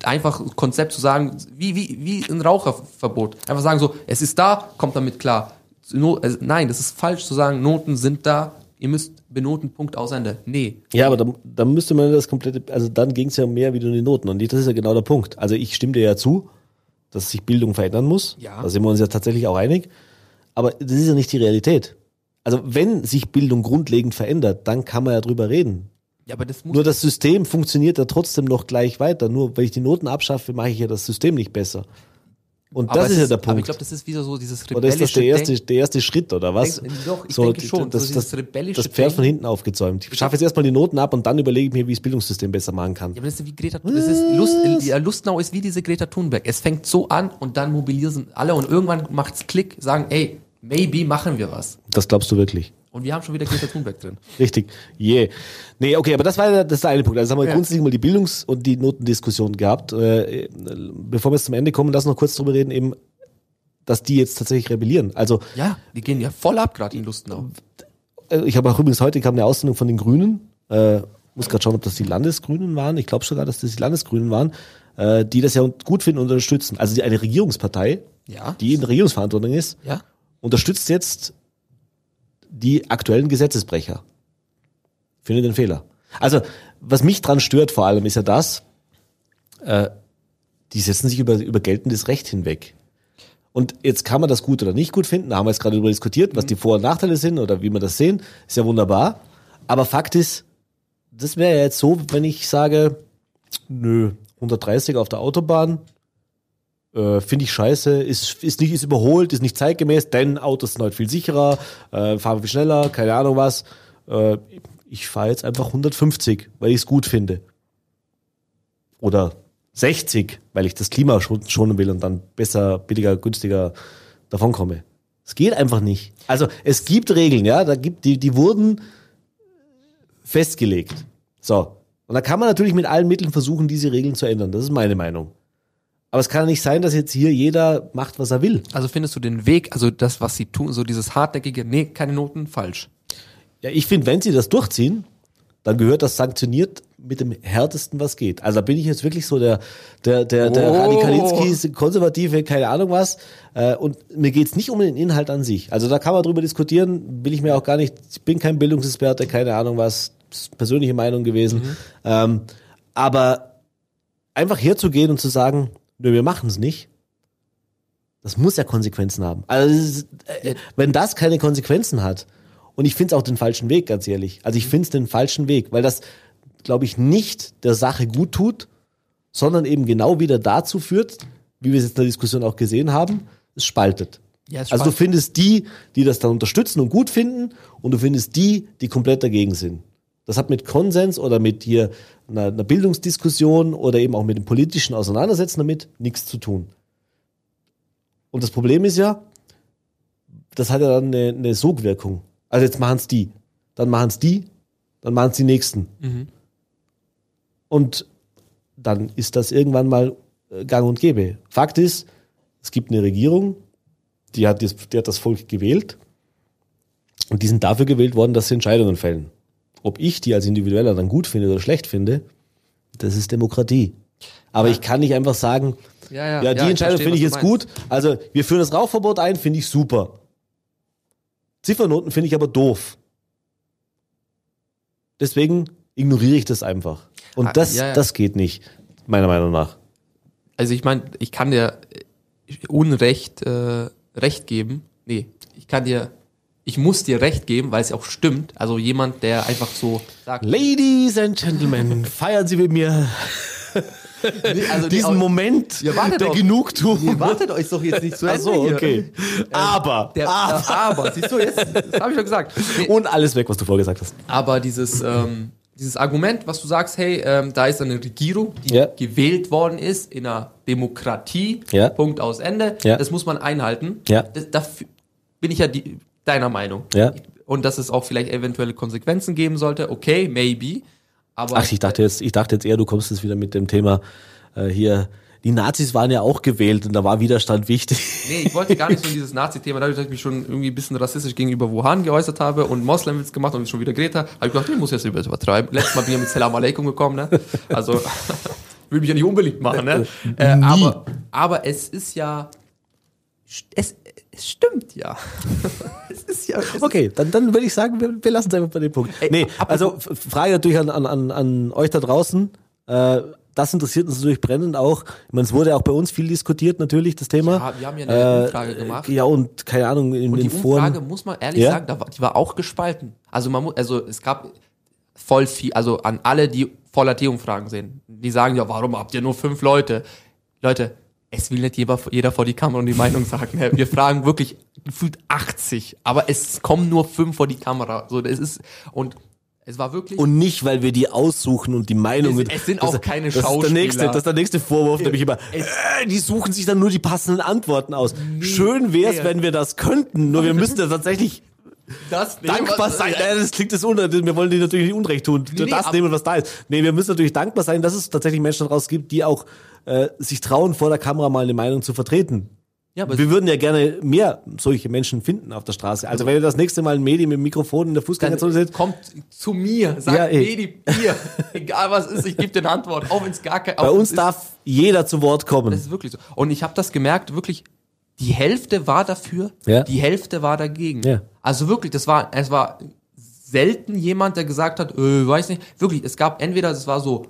einfach Konzept zu sagen, wie, wie, wie ein Raucherverbot. Einfach sagen so, es ist da, kommt damit klar. No, also, nein, das ist falsch zu sagen, Noten sind da, ihr müsst benoten, Punkt, aus, Ende. Nee. Ja, aber dann, dann müsste man das komplette, also dann ging es ja mehr wieder um die Noten. Und das ist ja genau der Punkt. Also ich stimme dir ja zu, dass sich Bildung verändern muss. Ja. Da sind wir uns ja tatsächlich auch einig. Aber das ist ja nicht die Realität. Also wenn sich Bildung grundlegend verändert, dann kann man ja drüber reden. Ja, aber das muss Nur das System funktioniert ja trotzdem noch gleich weiter. Nur wenn ich die Noten abschaffe, mache ich ja das System nicht besser. Und Aber das es ist ja der Aber ich Punkt. glaube, das ist wieder so dieses Oder ist das der rebellische erste, der erste Schritt, oder was? Denk- doch, ich so, denke schon, Das, so das, rebellische das Pferd von hinten aufgezäumt. Ich schaffe jetzt erstmal die Noten ab und dann überlege ich mir, wie ich das Bildungssystem besser machen kann. Ja, aber das ist wie Greta das ist Lust, ja, Lustnau ist wie diese Greta Thunberg. Es fängt so an und dann mobilisieren alle und irgendwann macht's Klick, sagen, ey, maybe machen wir was. Das glaubst du wirklich? Und wir haben schon wieder Greta Thunberg drin. Richtig. Yeah. Nee, okay, aber das war das der eine Punkt. Also haben wir Ja. grundsätzlich mal die Bildungs- und die Notendiskussion gehabt. Äh, bevor wir jetzt zum Ende kommen, lass noch kurz drüber reden, eben, dass die jetzt tatsächlich rebellieren. Also Ja, die gehen ja voll ab gerade in Lustnau. äh, ich habe auch übrigens heute kam eine Aussendung von den Grünen. Äh, muss gerade schauen, ob das die Landesgrünen waren. Ich glaube sogar, dass das die Landesgrünen waren, äh, die das ja gut finden und unterstützen. Also die, eine Regierungspartei, Ja. die in der Regierungsverantwortung ist, Ja. unterstützt jetzt die aktuellen Gesetzesbrecher. Finde den Fehler. Also, was mich dran stört vor allem, ist ja das, äh, die setzen sich über, über geltendes Recht hinweg. Und jetzt kann man das gut oder nicht gut finden, da haben wir jetzt gerade darüber diskutiert, was die Vor- und Nachteile sind oder wie wir das sehen, ist ja wunderbar. Aber Fakt ist, das wäre ja jetzt so, wenn ich sage, nö, 130 auf der Autobahn, äh, finde ich scheiße, ist, ist nicht, ist überholt, ist nicht zeitgemäß, denn Autos sind heute viel sicherer, äh, fahren viel schneller, keine Ahnung was. Äh, ich fahre jetzt einfach 150, weil ich es gut finde. Oder 60, weil ich das Klima schon- schonen will und dann besser, billiger, günstiger davonkomme. Es geht einfach nicht. Also es gibt Regeln, ja, da gibt die, die wurden festgelegt. So. Und da kann man natürlich mit allen Mitteln versuchen, diese Regeln zu ändern. Das ist meine Meinung. Aber es kann ja nicht sein, dass jetzt hier jeder macht, was er will. Also findest du den Weg, also das, was sie tun, so dieses hartnäckige, nee, keine Noten, falsch. Ja, ich finde, wenn sie das durchziehen, dann gehört das sanktioniert mit dem härtesten, was geht. Also da bin ich jetzt wirklich so der, der, der, der Oh. Radikalinski, Konservative, keine Ahnung was. Äh, Und mir geht's nicht um den Inhalt an sich. Also da kann man drüber diskutieren, will ich mir auch gar nicht, ich bin kein Bildungsexperte, keine Ahnung was, persönliche Meinung gewesen. Ähm, aber einfach herzugehen und zu sagen, nö, wir machen's nicht, das muss ja Konsequenzen haben. Also äh, wenn das keine Konsequenzen hat, und ich finde es auch den falschen Weg, ganz ehrlich. Also ich finde es den falschen Weg, weil das, glaube ich, nicht der Sache gut tut, sondern eben genau wieder dazu führt, wie wir es jetzt in der Diskussion auch gesehen haben, es spaltet. Ja, es also du findest die, die das dann unterstützen und gut finden, und du findest die, die komplett dagegen sind. Das hat mit Konsens oder mit hier einer, einer Bildungsdiskussion oder eben auch mit dem politischen Auseinandersetzen damit nichts zu tun. Und das Problem ist ja, das hat ja dann eine, eine Sogwirkung. Also jetzt machen es die, dann machen es die, dann machen es die nächsten. Und dann ist das irgendwann mal äh, gang und gäbe. Fakt ist, es gibt eine Regierung, die hat, das, die hat das Volk gewählt und die sind dafür gewählt worden, dass sie Entscheidungen fällen. Ob ich die als Individueller dann gut finde oder schlecht finde, das ist Demokratie. Aber ich kann nicht einfach sagen, Ja, ja, ja, die ja, Entscheidung finde ich jetzt gut. Also wir führen das Rauchverbot ein, finde ich super. Ziffernoten finde ich aber doof. Deswegen ignoriere ich das einfach. Und Ah, das, ja, ja. das geht nicht, meiner Meinung nach. Also ich meine, ich kann dir Unrecht äh, Recht geben. Nee, ich kann dir, ich muss dir Recht geben, weil es ja auch stimmt. Also jemand, der einfach so sagt, Ladies and Gentlemen, feiern Sie mit mir also die diesen auch- Moment Ja, der doch. Genugtuung. Nee, wartet euch doch jetzt nicht zu Ach Ende so, hier. okay. Aber, Der, aber. aber, aber, siehst du, jetzt, das habe ich doch gesagt. Nee, Und alles weg, was du vorgesagt hast. aber dieses, ähm, dieses Argument, was du sagst, hey, ähm, da ist eine Regierung, die Ja. gewählt worden ist in einer Demokratie, Ja. Punkt aus Ende, das muss man einhalten. Das, dafür bin ich ja die, deiner Meinung. Ja. Und dass es auch vielleicht eventuelle Konsequenzen geben sollte, okay, maybe. Aber Ach, ich dachte jetzt, ich dachte jetzt eher, du kommst jetzt wieder mit dem Thema äh, hier. Die Nazis waren ja auch gewählt und da war Widerstand wichtig. Nee, ich wollte gar nicht so in dieses Nazi-Thema, dadurch, dass ich mich schon irgendwie ein bisschen rassistisch gegenüber Wuhan geäußert habe und Moslemwitz gemacht und schon wieder Greta, habe ich gedacht, ich muss jetzt über übertreiben. Letztes Mal bin ich mit Salam Aleikum gekommen, ne? Also, will mich ja nicht unbeliebt machen, ne? Äh, aber, aber es ist ja, es, es stimmt ja. es ist ja, es Okay, dann, dann würde ich sagen, wir, wir lassen es einfach bei dem Punkt. Ey, nee, also Frage natürlich an, an, an, euch da draußen. Äh, das interessiert uns natürlich brennend auch. Ich meine, es wurde auch bei uns viel diskutiert, natürlich, das Thema. Ja, wir haben ja eine Umfrage gemacht. Ja, und keine Ahnung, in Und den die Umfrage, Foren. muss man ehrlich Ja? sagen, die war auch gespalten. Also man muss, also es gab voll viel, also an alle, die voller T-Umfragen sehen, die sagen ja, warum habt ihr nur fünf Leute? Leute, es will nicht jeder, jeder vor die Kamera und die Meinung sagen. Ne? Wir fragen wirklich gefühlt 80, aber es kommen nur fünf vor die Kamera. So, das ist, und es war wirklich. Und nicht, weil wir die aussuchen und die Meinungen. Es- es sind das, auch keine das Ist der Schauspieler. nächste, das ist der nächste Vorwurf, nämlich immer, Es- äh, die suchen sich dann nur die passenden Antworten aus. Schön wär's, nee. wenn wir das könnten, nur wir müssen ja tatsächlich das dankbar sein. Äh, das klingt das unrecht. Wir wollen dir natürlich nicht Unrecht tun. nee, das nehmen, was da ist. Nee, wir müssen natürlich dankbar sein, dass es tatsächlich Menschen daraus gibt, die auch äh, sich trauen, vor der Kamera mal eine Meinung zu vertreten. Ja, aber wir würden ja gerne mehr solche Menschen finden auf der Straße. Also, wenn ihr das nächste Mal ein Medium mit dem Mikrofon in der Fußgängerzone seht, kommt zu mir, sagt Ja, ey. Medi, ihr, egal was ist, ich gebe dir eine Antwort, auch wenn es gar kein bei uns ist- darf jeder zu Wort kommen. Das ist wirklich so. Und ich habe das gemerkt, wirklich, die Hälfte war dafür, Ja. die Hälfte war dagegen. Ja. Also wirklich, das war, es war selten jemand, der gesagt hat, äh, weiß nicht, wirklich, es gab entweder, es war so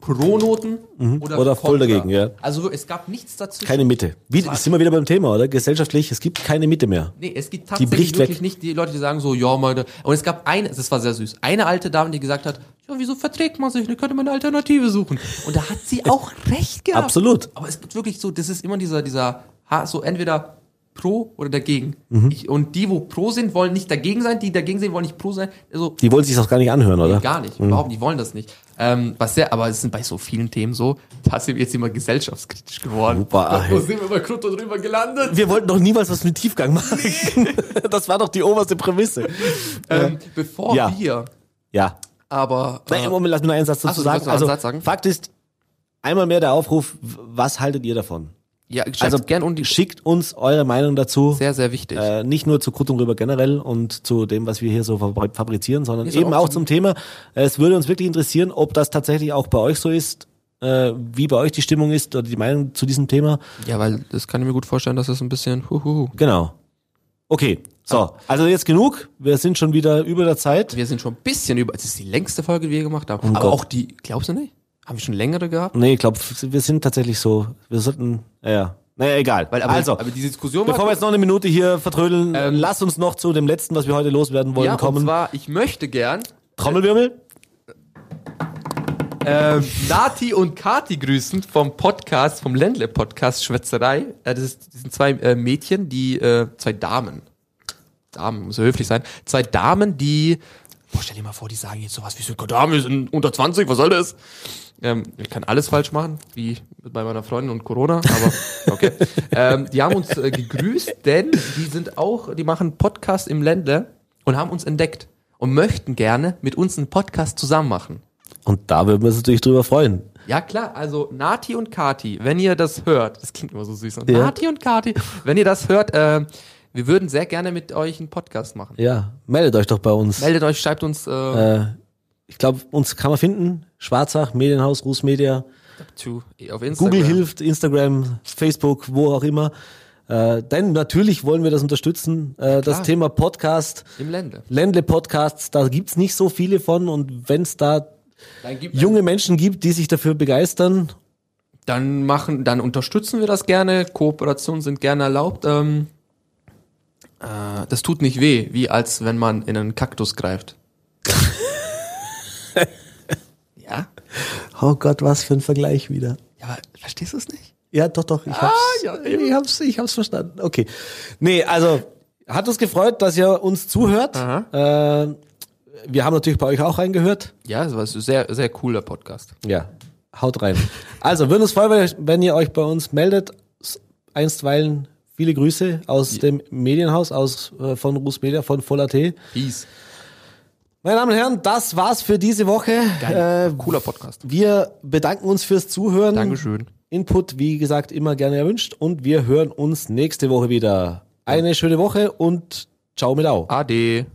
Pro-Noten oder, Mhm. Oder voll Kontra. dagegen, ja. Also es gab nichts dazwischen. Keine Mitte. Wie, sind wir wieder beim Thema, oder? Gesellschaftlich, es gibt keine Mitte mehr. Nee, es gibt tatsächlich wirklich weg. nicht die Leute, die sagen so, ja, meine. Und es gab eine, das war sehr süß, eine alte Dame, die gesagt hat, ja, wieso verträgt man sich? Da könnte man eine Alternative suchen. Und da hat sie auch recht gehabt. Absolut. Aber es gibt wirklich so, das ist immer dieser, dieser, so entweder pro oder dagegen. Mhm. Ich, und die, wo pro sind, wollen nicht dagegen sein, die dagegen sind, wollen nicht pro sein. Also, Die wollen sich das gar nicht anhören, oder? gar nicht, überhaupt, die wollen das nicht. Ähm, was sehr, aber es sind bei so vielen Themen so, da sind wir jetzt immer gesellschaftskritisch geworden. Super, Wo ey. sind wir bei Krutto drüber gelandet? Wir wollten doch niemals was mit Tiefgang machen. Das war doch die oberste Prämisse. Ähm, bevor Ja. wir Ja. aber äh, Moment, lass mir noch einen Satz dazu so, du sagen. Also, Satz sagen? Fakt ist, einmal mehr der Aufruf, was haltet ihr davon? Ja, Also gern und schickt uns eure Meinung dazu. sehr sehr wichtig. Äh, nicht nur zu Krutt und Rüber generell und zu dem, was wir hier so fabri- fabrizieren, sondern eben auch auch zum Thema. Es würde uns wirklich interessieren, ob das tatsächlich auch bei euch so ist, äh, wie bei euch die Stimmung ist oder die Meinung zu diesem Thema. ja, weil das kann ich mir gut vorstellen, dass das ein bisschen huhuhu. Genau. Okay, so. Also jetzt genug. Wir sind schon wieder über der Zeit. Wir sind schon ein bisschen über. Es ist die längste Folge, die wir gemacht haben. Oh Aber Gott. auch die, glaubst du nicht? Haben wir schon längere gehabt? Nee, ich glaube, wir sind tatsächlich so. Wir sollten, ja, ja. Naja, egal. Weil, aber, also, aber die Diskussion bevor wir jetzt noch eine Minute hier vertrödeln, Ähm, lass uns noch zu dem letzten, was wir heute loswerden wollen, ja, und kommen. zwar, ich möchte gern Trommelwirbel? ähm, Nati und Kati grüßen vom Podcast, vom Ländle Podcast Schwätzerei. Äh, das, ist, das sind zwei äh, Mädchen, die, äh, zwei Damen. Damen, muss ja höflich sein. Zwei Damen, die, boah, stell dir mal vor, die sagen jetzt sowas wie so, Damen, wir sind unter 20, was soll das? Ähm, ich kann alles falsch machen, wie bei meiner Freundin und Corona, aber okay. ähm, die haben uns äh, gegrüßt, denn die sind auch, die machen Podcast im Ländle und haben uns entdeckt und möchten gerne mit uns einen Podcast zusammen machen. Und da würden wir uns natürlich drüber freuen. Ja klar, also Nati und Kati, wenn ihr das hört, das klingt immer so süß. Ja. Nati und Kati, wenn ihr das hört, äh, wir würden sehr gerne mit euch einen Podcast machen. Ja, meldet euch doch bei uns. Meldet euch, schreibt uns äh, Äh, ich glaube, uns kann man finden. Schwarzach, Medienhaus, Ruß Media. zu, auf Instagram. Google hilft, Instagram, Facebook, wo auch immer. Äh, denn natürlich wollen wir das unterstützen. Äh, das. Thema Podcast, im Ländle. Ländle Podcasts, da gibt's nicht so viele von. Und wenn es da gibt, junge Menschen gibt, die sich dafür begeistern, dann machen, dann unterstützen wir das gerne. Kooperationen sind gerne erlaubt. Ähm, äh, das tut nicht weh, wie als wenn man in einen Kaktus greift. ja? oh Gott, was für ein Vergleich wieder. Ja, aber verstehst du es nicht? Ja, doch, doch. Ich hab's, ja, ich hab's, ich hab's verstanden. Okay. Nee, also, hat uns gefreut, dass ihr uns zuhört. Äh, wir haben natürlich bei euch auch reingehört. Ja, das war ein sehr, sehr cooler Podcast. Ja, haut rein. Also, würden uns freuen, wenn ihr- euch bei uns meldet. Einstweilen viele Grüße aus dem Medienhaus, aus, äh, von Ruß Media, von Voll.at. Peace. Meine Damen und Herren, das war's für diese Woche. Geil. Äh, Cooler Podcast. wir bedanken uns fürs Zuhören. Dankeschön. Input, wie gesagt, immer gerne erwünscht. Und wir hören uns nächste Woche wieder. Eine schöne Woche und ciao mit Au. Ade.